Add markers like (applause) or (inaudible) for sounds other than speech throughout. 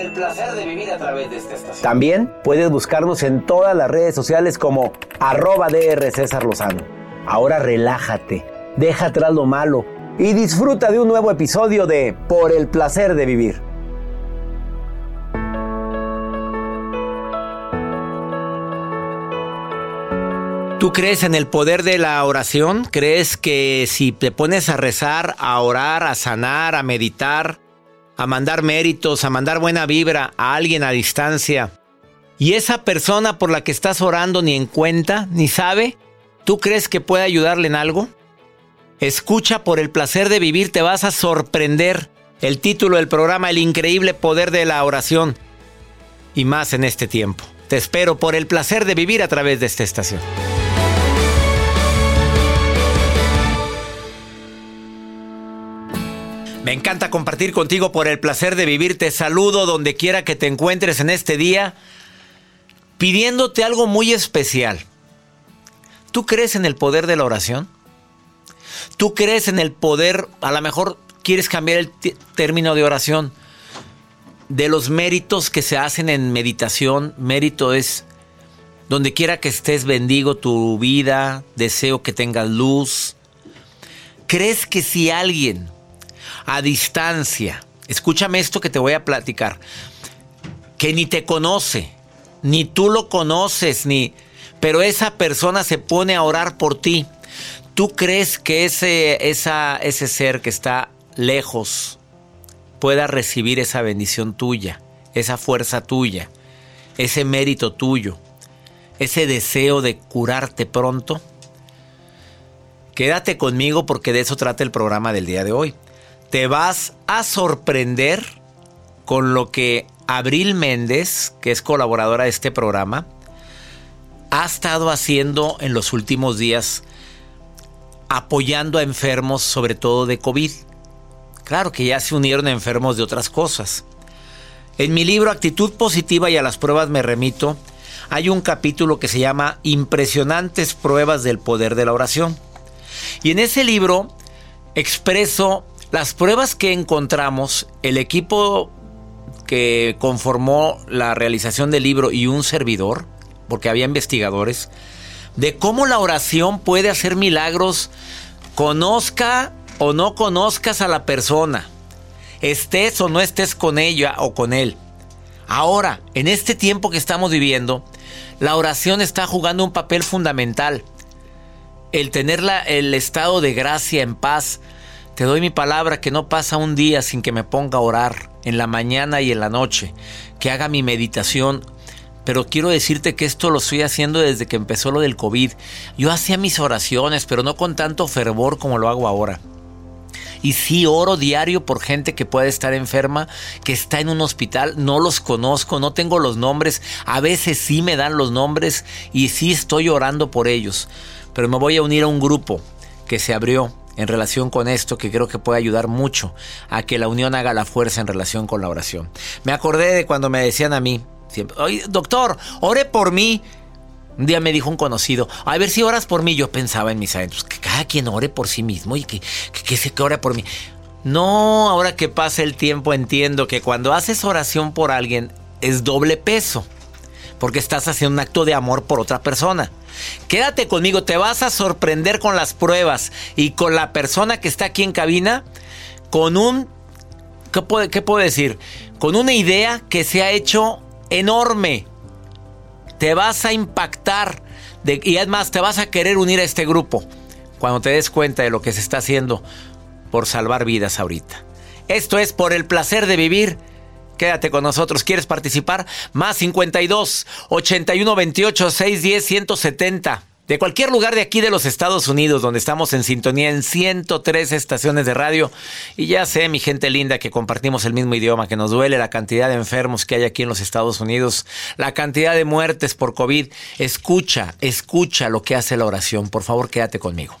El placer de vivir a través de esta estación. También puedes buscarnos en todas las redes sociales como arroba DR César Lozano. Ahora relájate, deja atrás lo malo y disfruta de un nuevo episodio de Por el placer de vivir. ¿Tú crees en el poder de la oración? ¿Crees que si te pones a rezar, a orar, a sanar, a meditar, a mandar méritos, a mandar buena vibra a alguien a distancia, y esa persona por la que estás orando ni en cuenta, ni sabe, ¿tú crees que puede ayudarle en algo? Escucha por el placer de vivir, te vas a sorprender. El título del programa, El increíble poder de la oración. Y más en este tiempo. Te espero por el placer de vivir a través de esta estación. Me encanta compartir contigo por el placer de vivir. Te saludo donde quiera que te encuentres en este día, pidiéndote algo muy especial. ¿Tú crees en el poder de la oración? ¿Tú crees en el poder, a lo mejor quieres cambiar el término de oración, de los méritos que se hacen en meditación? Mérito es donde quiera que estés, bendigo tu vida, deseo que tengas luz. ¿Crees que si alguien a distancia, escúchame esto que te voy a platicar, que ni te conoce, ni tú lo conoces, ni, pero esa persona se pone a orar por ti. ¿Tú crees que ese, esa, ese ser que está lejos pueda recibir esa bendición tuya, esa fuerza tuya, ese mérito tuyo, ese deseo de curarte pronto? Quédate conmigo porque de eso trata el programa del día de hoy te vas a sorprender con lo que Abril Méndez, que es colaboradora de este programa, ha estado haciendo en los últimos días apoyando a enfermos, sobre todo de COVID. Claro que ya se unieron enfermos de otras cosas. En mi libro Actitud Positiva y a las pruebas me remito, hay un capítulo que se llama Impresionantes pruebas del poder de la oración. Y en ese libro expreso las pruebas que encontramos, el equipo que conformó la realización del libro y un servidor, porque había investigadores, de cómo la oración puede hacer milagros, conozca o no conozcas a la persona, estés o no estés con ella o con él. Ahora, en este tiempo que estamos viviendo, la oración está jugando un papel fundamental. El tener el estado de gracia en paz. Te doy mi palabra que no pasa un día sin que me ponga a orar en la mañana y en la noche, que haga mi meditación pero quiero decirte que esto lo estoy haciendo desde que empezó lo del COVID. Yo hacía mis oraciones, pero no con tanto fervor como lo hago ahora. Y sí oro diario por gente que puede estar enferma, que está en un hospital. No los conozco, no tengo los nombres. A veces sí me dan los nombres y sí estoy orando por ellos. Pero me voy a unir a un grupo que se abrió en relación con esto que creo que puede ayudar mucho a que la unión haga la fuerza en relación con la oración. Me acordé de cuando me decían a mí, siempre, doctor, ore por mí. Un día me dijo un conocido, a ver si oras por mí. Yo pensaba en mis adentros, que cada quien ore por sí mismo y que, que, se que ore por mí. No, ahora que pasa el tiempo entiendo que cuando haces oración por alguien es doble peso, porque estás haciendo un acto de amor por otra persona. Quédate conmigo, te vas a sorprender con las pruebas y con la persona que está aquí en cabina, con un, ¿qué puedo, qué puedo decir? Con una idea que se ha hecho enorme te vas a impactar y además te vas a querer unir a este grupo cuando te des cuenta de lo que se está haciendo por salvar vidas ahorita. Esto es por el placer de vivir. Quédate con nosotros. ¿Quieres participar? Más 52 81 28 610 170 de cualquier lugar de aquí de los Estados Unidos, donde estamos en sintonía en 103 estaciones de radio. Y ya sé, mi gente linda, que compartimos el mismo idioma, que nos duele la cantidad de enfermos que hay aquí en los Estados Unidos, la cantidad de muertes por COVID. Escucha, escucha lo que hace la oración. Por favor, quédate conmigo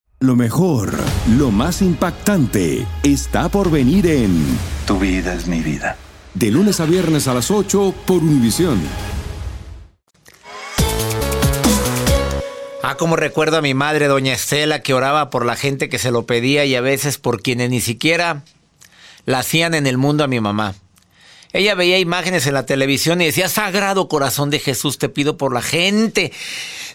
Lo mejor, lo más impactante, está por venir en Tu vida es mi vida. De lunes a viernes a las 8 por Univisión. Ah, como recuerdo a mi madre, doña Estela, que oraba por la gente que se lo pedía y a veces por quienes ni siquiera la hacían en el mundo a mi mamá. Ella veía imágenes en la televisión y decía, Sagrado Corazón de Jesús, te pido por la gente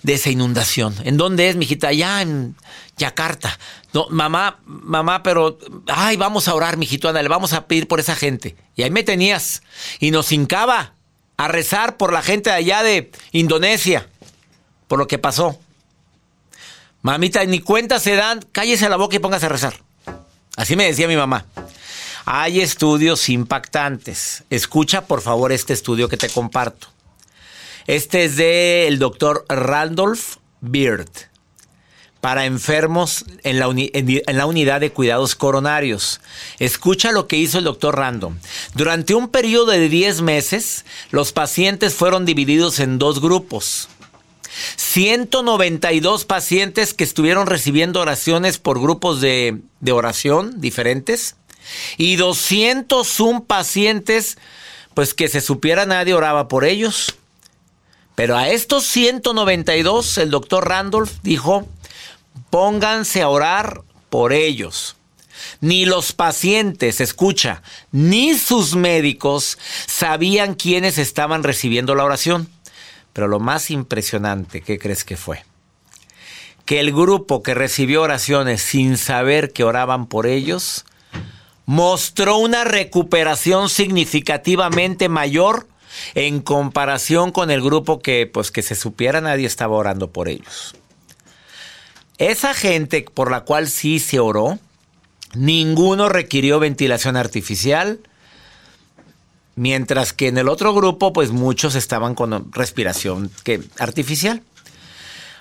de esa inundación. ¿En dónde es, mijita? Allá en Yakarta. No, mamá, mamá, pero, ay, vamos a orar, mijito, le vamos a pedir por esa gente. Y ahí me tenías. Y nos hincaba a rezar por la gente de allá de Indonesia, por lo que pasó. Mamita, ni cuenta se dan, cállese la boca y póngase a rezar. Así me decía mi mamá. Hay estudios impactantes. Escucha por favor este estudio que te comparto. Este es del el doctor Randolph Beard para enfermos en la, unidad de cuidados coronarios. Escucha lo que hizo el doctor Random. Durante un periodo de 10 meses, los pacientes fueron divididos en dos grupos. 192 pacientes que estuvieron recibiendo oraciones por grupos de, de oración diferentes y 201 pacientes, pues que se supiera nadie oraba por ellos. Pero a estos 192 el doctor Randolph dijo, pónganse a orar por ellos. Ni los pacientes, escucha, ni sus médicos sabían quiénes estaban recibiendo la oración. Pero lo más impresionante, ¿qué crees que fue? Que el grupo que recibió oraciones sin saber que oraban por ellos, mostró una recuperación significativamente mayor en comparación con el grupo que, pues que se supiera nadie estaba orando por ellos. Esa gente por la cual sí se oró, ninguno requirió ventilación artificial, mientras que en el otro grupo, pues muchos estaban con respiración artificial.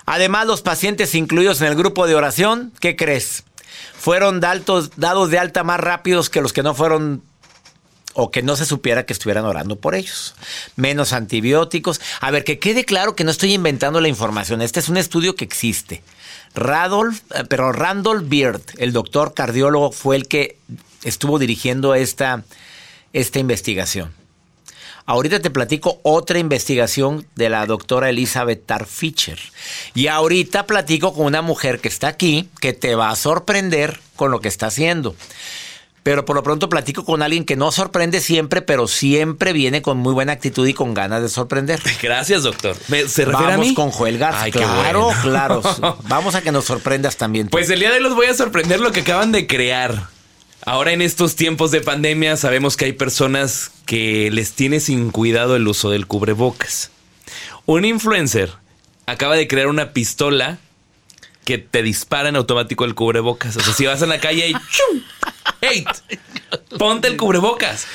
Además, los pacientes incluidos en el grupo de oración, ¿qué crees? Fueron dados de alta más rápidos que los que no fueron o que no se supiera que estuvieran orando por ellos. Menos antibióticos. A ver, que quede claro que no estoy inventando la información. Este es un estudio que existe. Radolf, eh, pero Randolph Beard, el doctor cardiólogo, fue el que estuvo dirigiendo esta, esta investigación. Ahorita te platico otra investigación de la doctora Elizabeth Tarfischer. Y ahorita platico con una mujer que está aquí, que te va a sorprender con lo que está haciendo. Pero por lo pronto platico con alguien que no sorprende siempre, pero siempre viene con muy buena actitud y con ganas de sorprender. (laughs) Gracias, doctor. ¿Me- ¿Se refiere Vamos a mí? con Joel Garza. Ay, claro, bueno. claro. (laughs) Vamos a que nos sorprendas también. tú. Pues el día de hoy los voy a sorprender lo que acaban de crear. Ahora en estos tiempos de pandemia sabemos que hay personas que les tiene sin cuidado el uso del cubrebocas. Un influencer acaba de crear una pistola que te dispara en automático el cubrebocas. O sea, si vas en la calle y ¡chum! ¡Hey! Ponte el cubrebocas.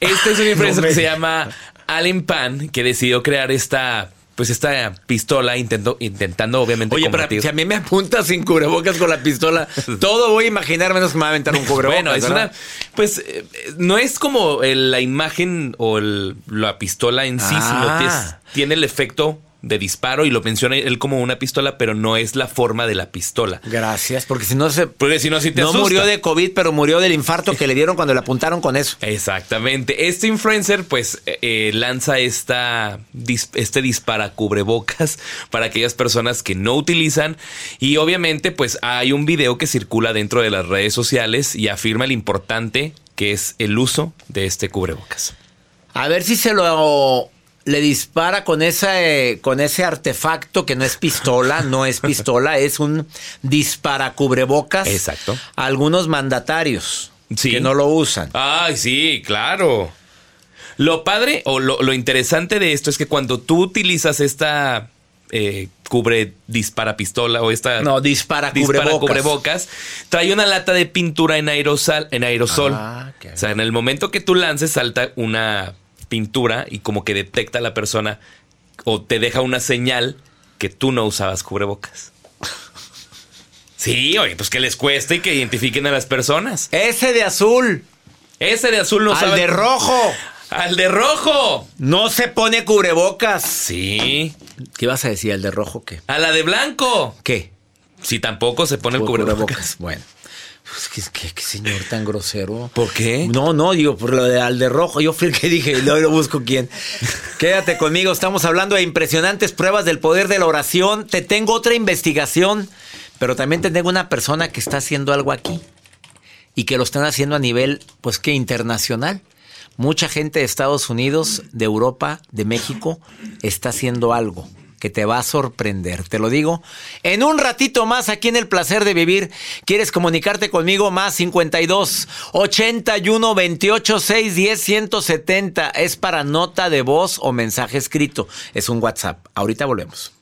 Este es un influencer No me- que se llama Allen Pan que decidió crear esta pues esta pistola intentó, intentando obviamente Oye, pero combatir- si a mí me apuntas sin cubrebocas con la pistola, todo voy a imaginar menos que me va a aventar un cubrebocas. Bueno, es ¿verdad? una. Pues eh, no es como el- la imagen o el- la pistola en sí, sino que es- Ah. tiene el efecto de disparo y lo menciona él como una pistola, pero no es la forma de la pistola. Gracias, porque si no se. Porque si no, sí te no asusta. murió de COVID, pero murió del infarto que le dieron cuando le apuntaron con eso. Exactamente. Este influencer, pues, eh, eh, lanza esta, dis- este dispara cubrebocas (laughs) para aquellas personas que no utilizan. Y obviamente, pues, hay un video que circula dentro de las redes sociales y afirma el importante que es el uso de este cubrebocas. A ver si se lo le dispara con ese con ese artefacto que no es pistola, no es pistola, (laughs) es un dispara cubrebocas. Exacto. a algunos mandatarios Sí. que no lo usan. Ay, sí, claro. Lo padre o lo, lo interesante de esto es que cuando tú utilizas esta eh, cubre dispara pistola o esta No, dispara dispara cubrebocas. cubrebocas, trae una lata de pintura en aerosol, en aerosol. Ah, qué o sea, en el momento que tú lances salta una pintura y como que detecta a la persona o te deja una señal que tú no usabas cubrebocas. Sí, oye, pues que les cueste y que identifiquen a las personas. Ese de azul, Ese de azul no al sabe. de rojo, ¡Al de rojo! no se pone cubrebocas. Sí. ¿Qué vas a decir? ¿Al de rojo qué? ¡A la de blanco! ¿Qué? Si tampoco se pone el cubrebocas. Bueno. Pues, ¿qué, señor tan grosero. ¿Por qué? No, no, digo, por lo de al de rojo. Yo fui el que dije, luego lo busco quién. Quédate conmigo, estamos hablando de impresionantes pruebas del poder de la oración. Te tengo otra investigación, pero también te tengo una persona que está haciendo algo aquí y que lo están haciendo a nivel, pues que internacional. Mucha gente de Estados Unidos, de Europa, de México, está haciendo algo que te va a sorprender. Te lo digo. En un ratito más aquí en El Placer de Vivir, ¿quieres comunicarte conmigo? Más 52 81 28 6 10 170. Es para nota de voz o mensaje escrito. Es un WhatsApp. Ahorita volvemos.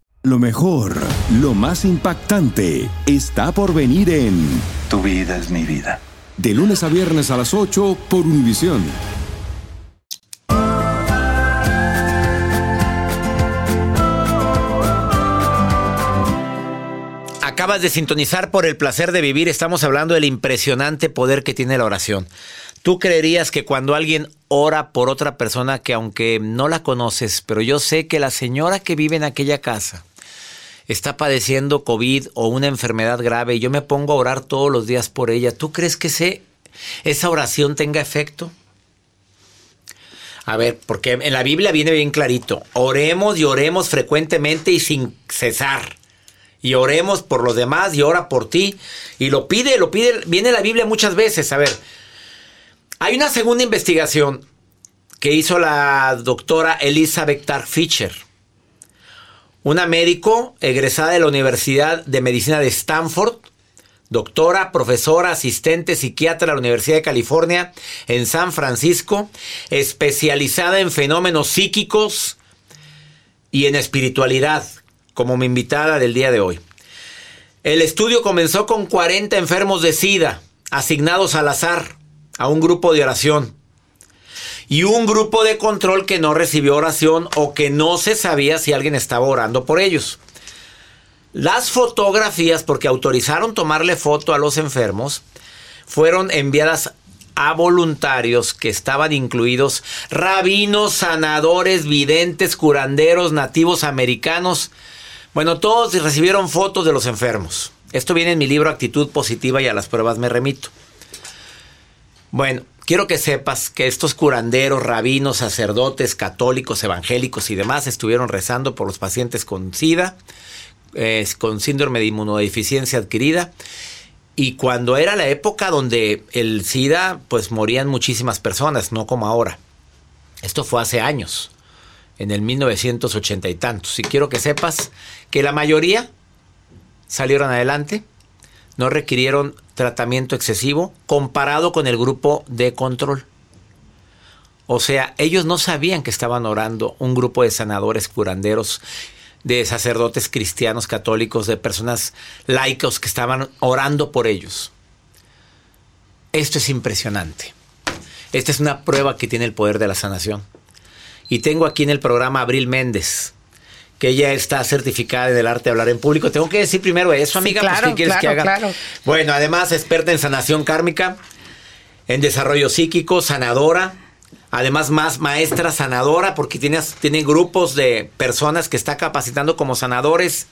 Lo mejor, lo más impactante, está por venir en Tu vida es mi vida. De lunes a viernes a las 8 por Univisión. Acabas de sintonizar por el placer de vivir. Estamos hablando del impresionante poder que tiene la oración. ¿Tú creerías que cuando alguien ora por otra persona que aunque no la conoces, pero yo sé que la señora que vive en aquella casa está padeciendo COVID o una enfermedad grave y yo me pongo a orar todos los días por ella, ¿tú crees que ese, esa oración tenga efecto? A ver, porque en la Biblia viene bien clarito, oremos y oremos frecuentemente y sin cesar y oremos por los demás y ora por ti. Y lo pide, lo pide, viene la Biblia muchas veces. A ver, hay una segunda investigación que hizo la doctora Elizabeth Tarfischer, una médico egresada de la Universidad de Medicina de Stanford, doctora, profesora, asistente, psiquiatra de la Universidad de California en San Francisco, especializada en fenómenos psíquicos y en espiritualidad, como mi invitada del día de hoy. El estudio comenzó con 40 enfermos de SIDA, asignados al azar a un grupo de oración. Y un grupo de control que no recibió oración o que no se sabía si alguien estaba orando por ellos. Las fotografías, porque autorizaron tomarle foto a los enfermos, fueron enviadas a voluntarios que estaban incluidos rabinos, sanadores, videntes, curanderos, nativos americanos. Bueno, todos recibieron fotos de los enfermos. Esto viene en mi libro Actitud Positiva y a las pruebas me remito. Bueno, quiero que sepas que estos curanderos, rabinos, sacerdotes, católicos, evangélicos y demás estuvieron rezando por los pacientes con SIDA, eh, con síndrome de inmunodeficiencia adquirida. Y cuando era la época donde el SIDA, pues morían muchísimas personas, no como ahora. Esto fue hace años, en el 1980 y tantos. Y quiero que sepas que la mayoría salieron adelante, no requirieron tratamiento excesivo comparado con el grupo de control. O sea, ellos no sabían que estaban orando un grupo de sanadores curanderos de sacerdotes cristianos católicos, de personas laicos que estaban orando por ellos. Esto es impresionante. Esta es una prueba que tiene el poder de la sanación. Y tengo aquí en el programa Abril Méndez, que ella está certificada en el arte de hablar en público. Tengo que decir primero eso, amiga, pues, ¿qué quieres que haga? Bueno, además experta en sanación kármica, en desarrollo psíquico, sanadora, Además, más maestra sanadora, porque tienes, tiene grupos de personas que está capacitando como sanadores.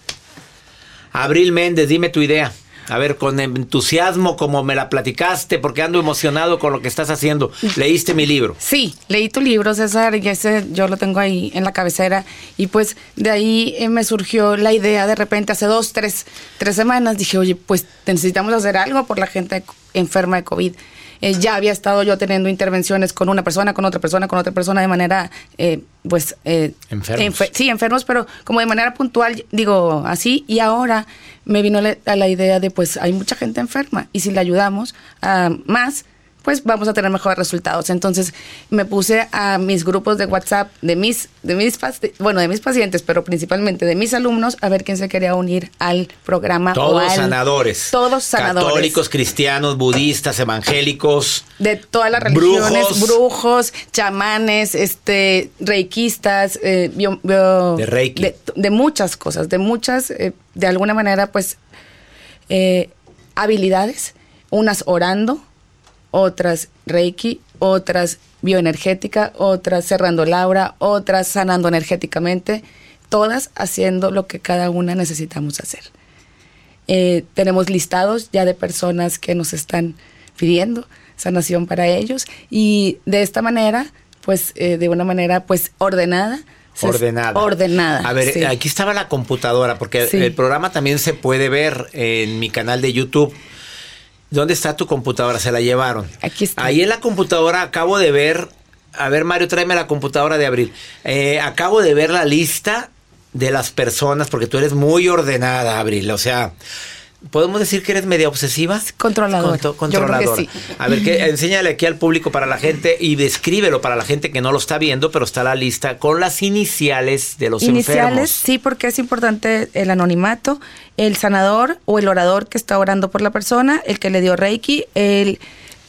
Abril Méndez, dime tu idea. A ver, con entusiasmo, como me la platicaste, porque ando emocionado con lo que estás haciendo. ¿Leíste mi libro? Sí, leí tu libro, César, y ese yo lo tengo ahí en la cabecera. Y pues de ahí eh, me surgió la idea de repente, hace dos, tres, tres semanas, dije, oye, pues necesitamos hacer algo por la gente enferma de COVID. Eh, ya había estado yo teniendo intervenciones con una persona, con otra persona, con otra persona de manera, eh, pues... Eh, enfermos. sí, enfermos, pero como de manera puntual, digo así, y ahora me vino a la idea de, pues hay mucha gente enferma, y si le ayudamos a más, pues vamos a tener mejores resultados. Entonces me puse a mis grupos de WhatsApp de mis, de mis, bueno, de mis pacientes, pero principalmente de mis alumnos, a ver quién se quería unir al programa. Todos sanadores. Todos sanadores. Católicos, cristianos, budistas, evangélicos. De todas las religiones, brujos, chamanes, este, reikistas, eh, de reiki. De, muchas cosas, de muchas, eh, de alguna manera, pues, eh, habilidades, unas orando, otras Reiki, otras bioenergética, otras cerrando Laura, otras sanando energéticamente, todas haciendo lo que cada una necesitamos hacer. Eh, tenemos listados ya de personas que nos están pidiendo sanación para ellos y de esta manera, pues eh, de una manera pues ordenada, Ordenada. Ordenada. A ver, aquí estaba la computadora, porque el programa también se puede ver en mi canal de YouTube. ¿Dónde está tu computadora? Se la llevaron. Aquí está. Ahí en la computadora acabo de ver. A ver, Mario, tráeme la computadora de abril. Eh, acabo de ver la lista de las personas, porque tú eres muy ordenada, Abril. O sea, ¿Podemos decir que eres media obsesiva? Controladora. controladora. A ver, que, enséñale aquí al público para la gente y descríbelo para la gente que no lo está viendo, pero está la lista con las iniciales de los iniciales, sí, porque es importante el anonimato, el sanador o el orador que está orando por la persona, el que le dio Reiki, el,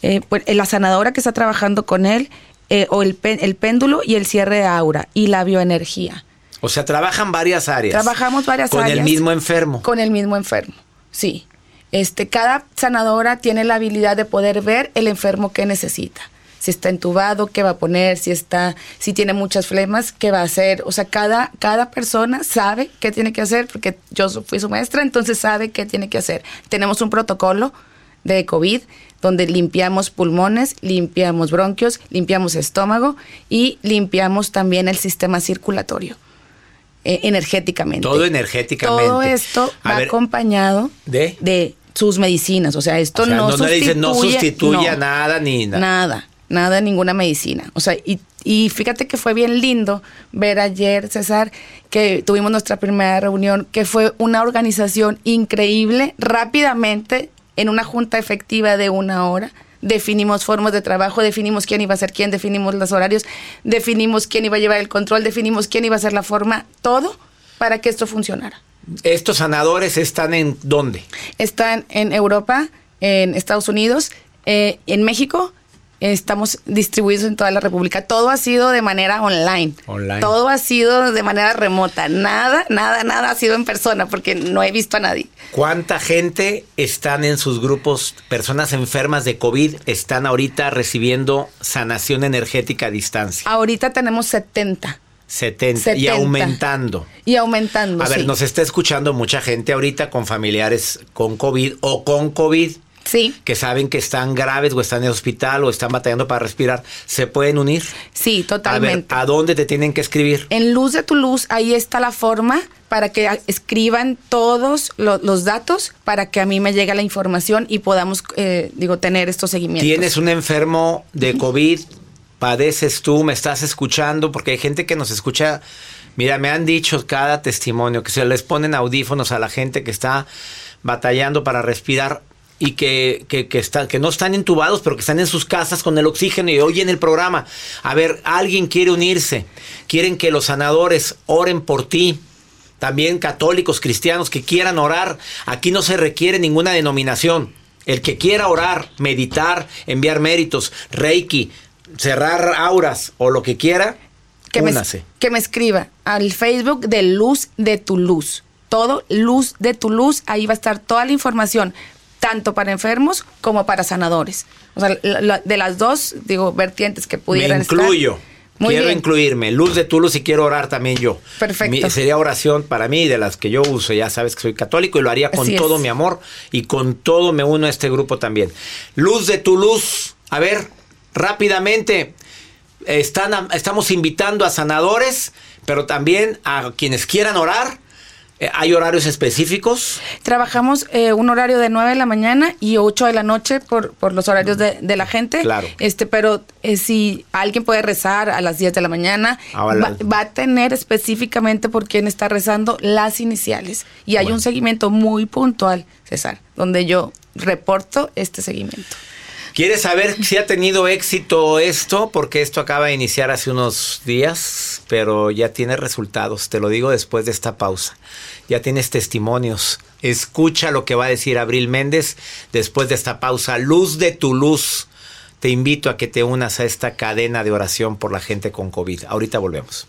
eh, la sanadora que está trabajando con él, eh, o el, el péndulo y el cierre de aura y la bioenergía. O sea, trabajan varias áreas. Trabajamos varias áreas. Con el mismo enfermo. Con el mismo enfermo. Sí. Este, cada sanadora tiene la habilidad de poder ver el enfermo que necesita. Si está entubado, qué va a poner, si está, si tiene muchas flemas, qué va a hacer. O sea, cada, cada persona sabe qué tiene que hacer, porque yo fui su maestra, entonces sabe qué tiene que hacer. Tenemos un protocolo de COVID donde limpiamos pulmones, limpiamos bronquios, limpiamos estómago y limpiamos también el sistema circulatorio. Eh, energéticamente. Todo energéticamente. Todo esto va acompañado de, de sus medicinas. O sea, esto no, no, sustituye, no sustituye nada ni nada. Nada, nada, ninguna medicina. O sea, y, y fíjate que fue bien lindo ver ayer, César, que tuvimos nuestra primera reunión, que fue una organización increíble, rápidamente en una junta efectiva de una hora definimos formas de trabajo, definimos quién iba a ser quién, definimos los horarios, definimos quién iba a llevar el control, definimos quién iba a ser la forma, todo para que esto funcionara. ¿Estos sanadores están en dónde? Están en Europa, en Estados Unidos, eh, en México. Estamos distribuidos en toda la República. Todo ha sido de manera online. Online. Todo ha sido de manera remota. Nada, nada, nada ha sido en persona porque no he visto a nadie. ¿Cuánta gente están en sus grupos, personas enfermas de COVID, están ahorita recibiendo sanación energética a distancia? Ahorita tenemos 70. 70, y 70. aumentando. Y aumentando. A ver, sí. nos está escuchando mucha gente ahorita con familiares con COVID o con COVID. Sí. Que saben que están graves o están en el hospital o están batallando para respirar. ¿Se pueden unir? Sí, A ver, totalmente. ¿a dónde te tienen que escribir? En Luz de tu Luz, ahí está la forma para que escriban todos lo- los datos para que a mí me llegue la información y podamos, eh, digo, tener estos seguimientos. Tienes un enfermo de COVID, padeces tú, me estás escuchando, porque hay gente que nos escucha. Mira, me han dicho cada testimonio que se les ponen audífonos a la gente que está batallando para respirar y que, que, que, está- que no están entubados, pero que están en sus casas con el oxígeno y oyen el programa. A ver, alguien quiere unirse, quieren que los sanadores oren por ti. También católicos, cristianos que quieran orar. Aquí no se requiere ninguna denominación. El que quiera orar, meditar, enviar méritos, reiki, cerrar auras o lo que quiera, que me, que me escriba al Facebook de Luz de tu Luz. Todo Luz de tu Luz, ahí va a estar toda la información, tanto para enfermos como para sanadores. O sea, la- la- de las dos, digo, vertientes que Me pudieran estar. incluyo. Muy quiero bien. incluirme. Luz de tu luz y quiero orar también yo. Perfecto. Mi- sería oración para mí de las que yo uso. Ya sabes que soy católico y lo haría con Así es. todo mi amor y con todo me uno a este grupo también. Luz de tu luz. A ver, rápidamente. Están, estamos invitando a sanadores, pero también a quienes quieran orar. Eh, ¿Hay horarios específicos? Trabajamos eh, un horario de 9 de la mañana y 8 de la noche por, por los horarios de, de la gente. Claro. Este, pero eh, si alguien puede rezar a las 10 de la mañana, Ah, vale. va, va a tener específicamente por quién está rezando las iniciales. Y hay un seguimiento muy puntual, César, donde yo reporto este seguimiento. ¿Quieres saber si ha tenido éxito esto? Porque esto acaba de iniciar hace unos días, pero ya tiene resultados. Te lo digo después de esta pausa. Ya tienes testimonios. Escucha lo que va a decir Abril Méndez después de esta pausa. Luz de tu luz. Te invito a que te unas a esta cadena de oración por la gente con COVID. Ahorita volvemos.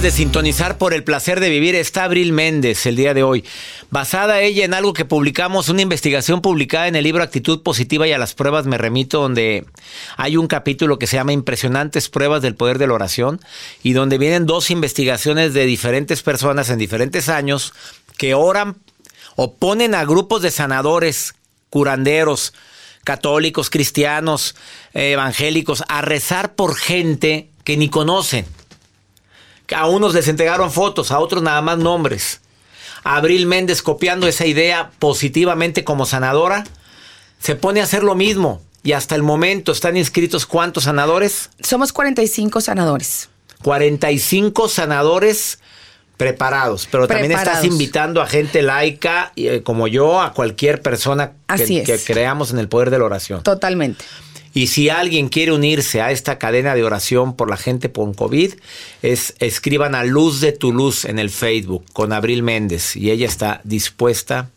De sintonizar por el placer de vivir. Está Abril Méndez el día de hoy. Basada ella en algo que publicamos, una investigación publicada en el libro Actitud Positiva y a las pruebas me remito, donde hay un capítulo que se llama Impresionantes pruebas del poder de la oración y donde vienen dos investigaciones de diferentes personas en diferentes años que oran o ponen a grupos de sanadores, curanderos, católicos, cristianos, eh, evangélicos, a rezar por gente que ni conocen. A unos les entregaron fotos, a otros nada más nombres. Abril Méndez copiando esa idea positivamente como sanadora, se pone a hacer lo mismo. Y hasta el momento están inscritos cuántos sanadores? Somos 45 sanadores. 45 sanadores preparados, pero también estás invitando a gente laica eh, como yo, a cualquier persona Así que, es. que creamos en el poder de la oración. Totalmente. Y si alguien quiere unirse a esta cadena de oración por la gente con COVID, es escriban a Luz de tu Luz en el Facebook con Abril Méndez y ella está dispuesta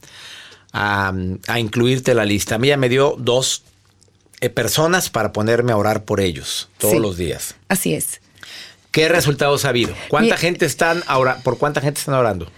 a, a incluirte en la lista. A mí ya me dio dos eh, personas para ponerme a orar por ellos todos Sí. los días. Así es. ¿Qué resultados ha habido? ¿Cuánta Mi- gente están ahora, por cuánta gente están orando?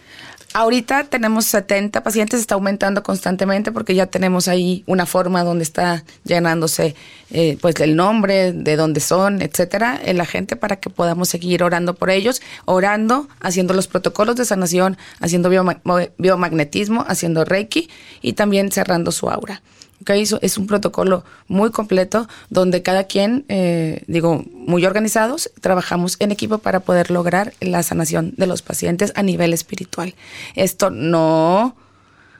Ahorita tenemos 70 pacientes, está aumentando constantemente porque ya tenemos ahí una forma donde está llenándose eh, pues el nombre, de dónde son, etcétera, en la gente para que podamos seguir orando por ellos, orando, haciendo los protocolos de sanación, haciendo bioma- mo- biomagnetismo, haciendo reiki y también cerrando su aura. Ok, eso es un protocolo muy completo donde cada quien, eh, digo, muy organizados, trabajamos en equipo para poder lograr la sanación de los pacientes a nivel espiritual. Esto no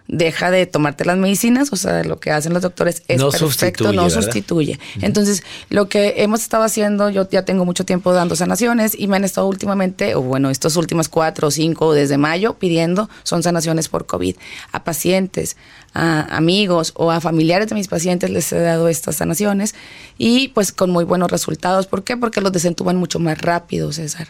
deja de tomarte las medicinas, o sea, lo que hacen los doctores es No perfecto, sustituye, no ¿verdad? sustituye. Entonces, lo que hemos estado haciendo, yo ya tengo mucho tiempo dando sanaciones y me han estado últimamente, o bueno, estos últimos cuatro o cinco desde mayo pidiendo son sanaciones por COVID. A pacientes, a amigos o a familiares de mis pacientes les he dado estas sanaciones y pues con muy buenos resultados. ¿Por qué? Porque los desentuban mucho más rápido, César.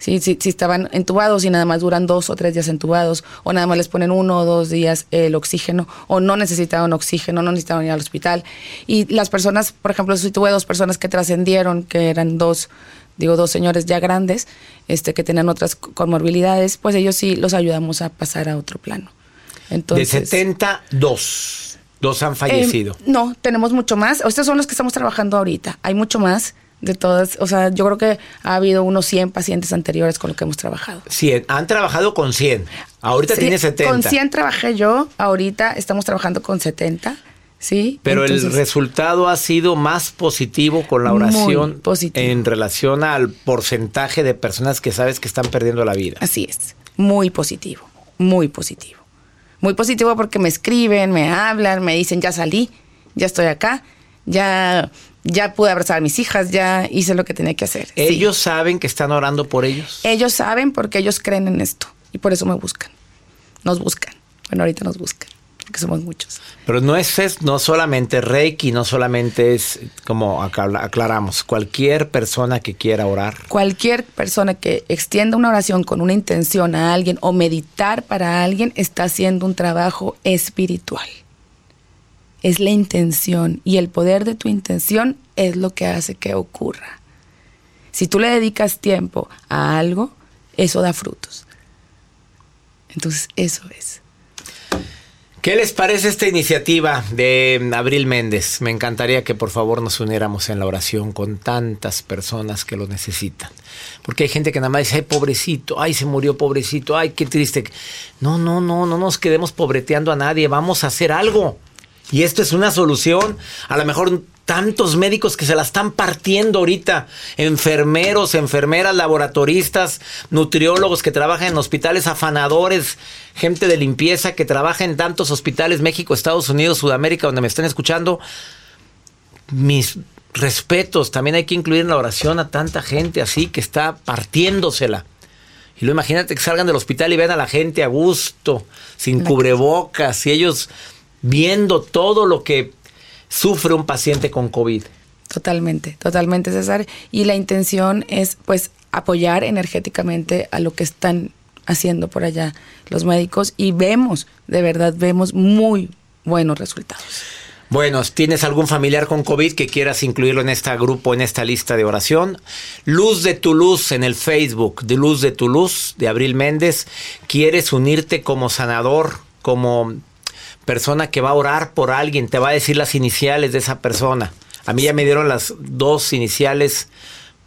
Si, si, si estaban entubados y nada más duran dos o tres días entubados, o nada más les ponen uno o dos días el oxígeno, o no necesitaban oxígeno, no necesitaban ir al hospital. Y las personas, por ejemplo, si tuve dos personas que trascendieron, que eran dos, digo, dos señores ya grandes, este, que tenían otras co- comorbilidades, pues ellos sí los ayudamos a pasar a otro plano. Entonces, de 70, dos. Dos han fallecido. eh, no, tenemos mucho más. Estos son los que estamos trabajando ahorita. Hay mucho más de todas. O sea, yo creo que ha habido unos 100 pacientes anteriores con los que hemos trabajado. 100. Han trabajado con 100. Ahorita Sí, tiene 70. Con 100 trabajé yo, ahorita estamos trabajando con 70. Sí. Pero el resultado ha sido más positivo con la oración en relación al porcentaje de personas que sabes que están perdiendo la vida. Así es. Muy positivo. Muy positivo. Muy positivo porque me escriben, me hablan, me dicen, ya salí, ya estoy acá, ya, ya pude abrazar a mis hijas, ya hice lo que tenía que hacer. Sí. Ellos saben que están orando por ellos. Ellos saben porque ellos creen en esto y por eso me buscan. Nos buscan. Bueno, ahorita nos buscan, porque somos muchos. Pero no es, es- no solamente Reiki, no solamente es como aclaramos, cualquier persona que quiera orar. Cualquier persona que extienda una oración con una intención a alguien o meditar para alguien está haciendo un trabajo espiritual. Es la intención y el poder de tu intención es lo que hace que ocurra. Si tú le dedicas tiempo a algo, eso da frutos. Entonces, eso es. ¿Qué les parece esta iniciativa de Abril Méndez? Me encantaría que por favor nos uniéramos en la oración con tantas personas que lo necesitan. Porque hay gente que nada más dice, ay, pobrecito, ay, se murió pobrecito, ay, qué triste. No, no, no, no nos quedemos pobreteando a nadie, vamos a hacer algo. Y esto es una solución. A lo mejor tantos médicos que se la están partiendo ahorita, enfermeros, enfermeras, laboratoristas, nutriólogos que trabajan en hospitales, afanadores, gente de limpieza que trabaja en tantos hospitales, México, Estados Unidos, Sudamérica, donde me estén escuchando. Mis respetos, también hay que incluir en la oración a tanta gente así que está partiéndosela. Y luego imagínate que salgan del hospital y vean a la gente a gusto, sin cubrebocas, y ellos viendo todo lo que sufre un paciente con COVID. Totalmente, totalmente, César. Y la intención es, pues, apoyar energéticamente a lo que están haciendo por allá los médicos y vemos, de verdad, vemos muy buenos resultados. Bueno, ¿tienes algún familiar con COVID que quieras incluirlo en este grupo, en esta lista de oración? Luz de tu luz en el Facebook, de Luz de tu luz, de Abril Méndez. ¿Quieres unirte como sanador, como persona que va a orar por alguien? Te va a decir las iniciales de esa persona. A mí ya me dieron las dos iniciales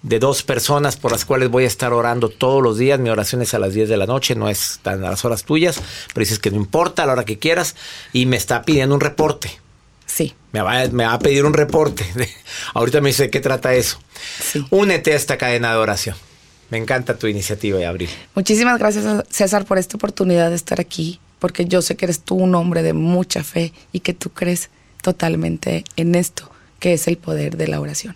de dos personas por las cuales voy a estar orando todos los días. Mi oración es a las 10 de la noche, no es tan a las horas tuyas, pero dices que no importa a la hora que quieras y me está pidiendo un reporte. Sí. Me va, me va a pedir un reporte. (laughs) Ahorita me dice de qué trata eso. Sí. Únete a esta cadena de oración. Me encanta tu iniciativa abril. Muchísimas gracias, César, por esta oportunidad de estar aquí, porque yo sé que eres tú un hombre de mucha fe y que tú crees totalmente en esto, que es el poder de la oración.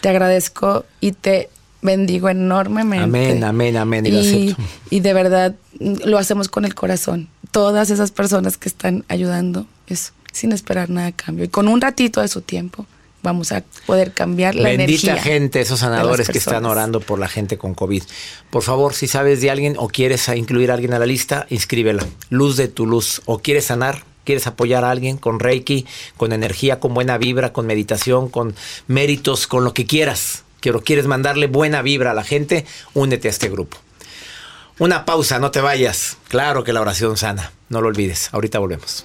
Te agradezco y te bendigo enormemente. Amén, amén, amén. Y, lo acepto. y de verdad mm, lo hacemos con el corazón. Todas esas personas que están ayudando es sin esperar nada a cambio. Y con un ratito de su tiempo vamos a poder cambiar la Bendita energía. gente, esos sanadores que están orando por la gente con COVID. Por favor, si sabes de alguien o quieres incluir a alguien a la lista, inscríbela. Luz de tu luz. O quieres sanar, quieres apoyar a alguien con Reiki, con energía, con buena vibra, con meditación, con méritos, con lo que quieras. quiero, quieres mandarle buena vibra a la gente, únete a este grupo. Una pausa, no te vayas. Claro que la oración sana, no lo olvides. Ahorita volvemos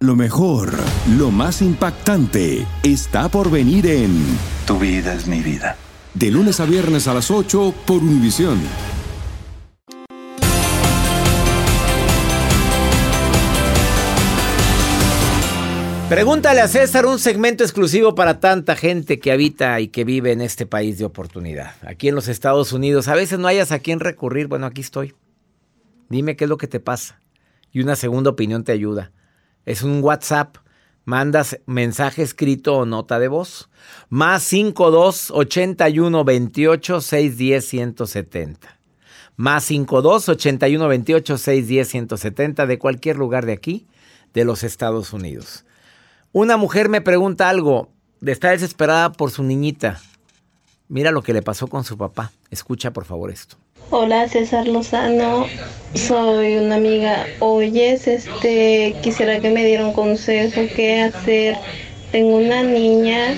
Lo mejor, lo más impactante, está por venir en Tu vida es mi vida. De lunes a viernes a las 8 por Univisión. Pregúntale a César un segmento exclusivo para tanta gente que habita y que vive en este país de oportunidad. Aquí en los Estados Unidos. A veces no hayas a quién recurrir. Bueno, aquí estoy. Dime qué es lo que te pasa. Y una segunda opinión te ayuda. Es un WhatsApp. Mandas mensaje escrito o nota de voz. Más 52 81 28 610 170. Más 52 81 28 610 170 de cualquier lugar de aquí, de los Estados Unidos. Una mujer me pregunta algo. Está desesperada por su niñita. Mira lo que le pasó con su papá. Escucha por favor esto. Hola César Lozano, soy una amiga. Oyes, este, quisiera que me diera un consejo qué hacer. Tengo una niña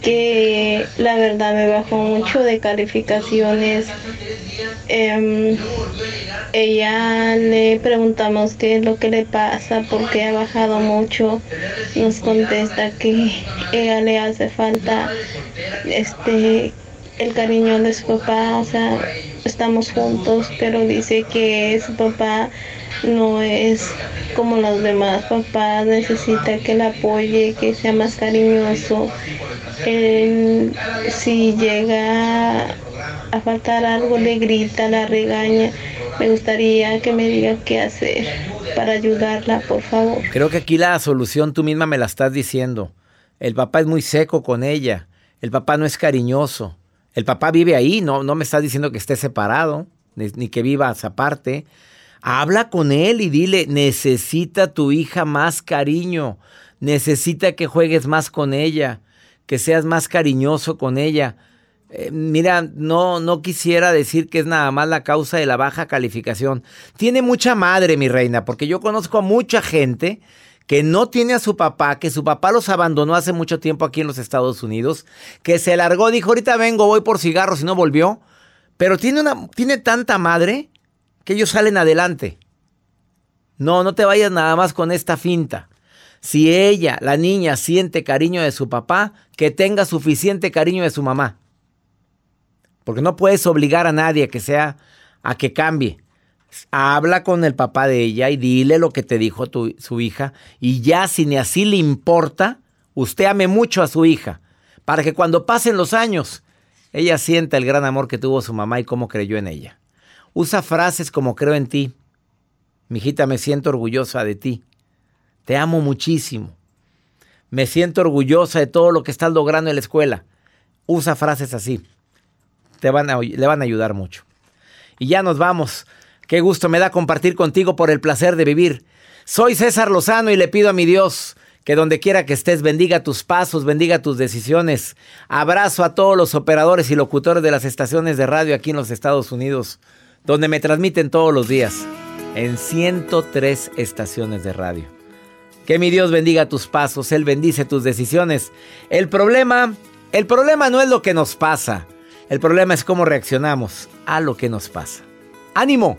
que la verdad me bajó mucho de calificaciones. Em, ella le preguntamos qué es lo que le pasa, porque ha bajado mucho. Nos contesta que ella le hace falta este el cariño de su papá, estamos juntos, pero dice que su papá no es como los demás papás, necesita que la apoye, que sea más cariñoso. Si llega a faltar algo, le grita, la regaña. Me gustaría que me diga qué hacer para ayudarla, por favor. Creo que aquí la solución tú misma me la estás diciendo. El papá es muy seco con ella. El papá no es cariñoso. El papá vive ahí, no, no me estás diciendo que esté separado, ni, que vivas aparte. Habla con él y dile, necesita tu hija más cariño, necesita que juegues más con ella, que seas más cariñoso con ella. Eh, mira, no, no quisiera decir que es nada más la causa de la baja calificación. Tiene mucha madre, mi reina, porque yo conozco a mucha gente que no tiene a su papá, que su papá los abandonó hace mucho tiempo aquí en los Estados Unidos, que se largó, dijo, ahorita vengo, voy por cigarros y no volvió, pero tiene, una, tiene tanta madre que ellos salen adelante. No, no te vayas nada más con esta finta. Si ella, la niña, siente cariño de su papá, que tenga suficiente cariño de su mamá. Porque no puedes obligar a nadie que sea, a que cambie. Habla con el papá de ella y dile lo que te dijo tu, su hija. Y ya si ni así le importa, usted ame mucho a su hija. Para que cuando pasen los años, ella sienta el gran amor que tuvo su mamá y cómo creyó en ella. Usa frases como creo en ti. Mijita, me siento orgullosa de ti. Te amo muchísimo. Me siento orgullosa de todo lo que estás logrando en la escuela. Usa frases así. Te van a, le van a ayudar mucho. Y ya nos vamos. Qué gusto me da compartir contigo por el placer de vivir. Soy César Lozano y le pido a mi Dios que donde quiera que estés bendiga tus pasos, bendiga tus decisiones. Abrazo a todos los operadores y locutores de las estaciones de radio aquí en los Estados Unidos, donde me transmiten todos los días en 103 estaciones de radio. Que mi Dios bendiga tus pasos, Él bendice tus decisiones. El problema, el problema no es lo que nos pasa, el problema es cómo reaccionamos a lo que nos pasa. ¡Ánimo!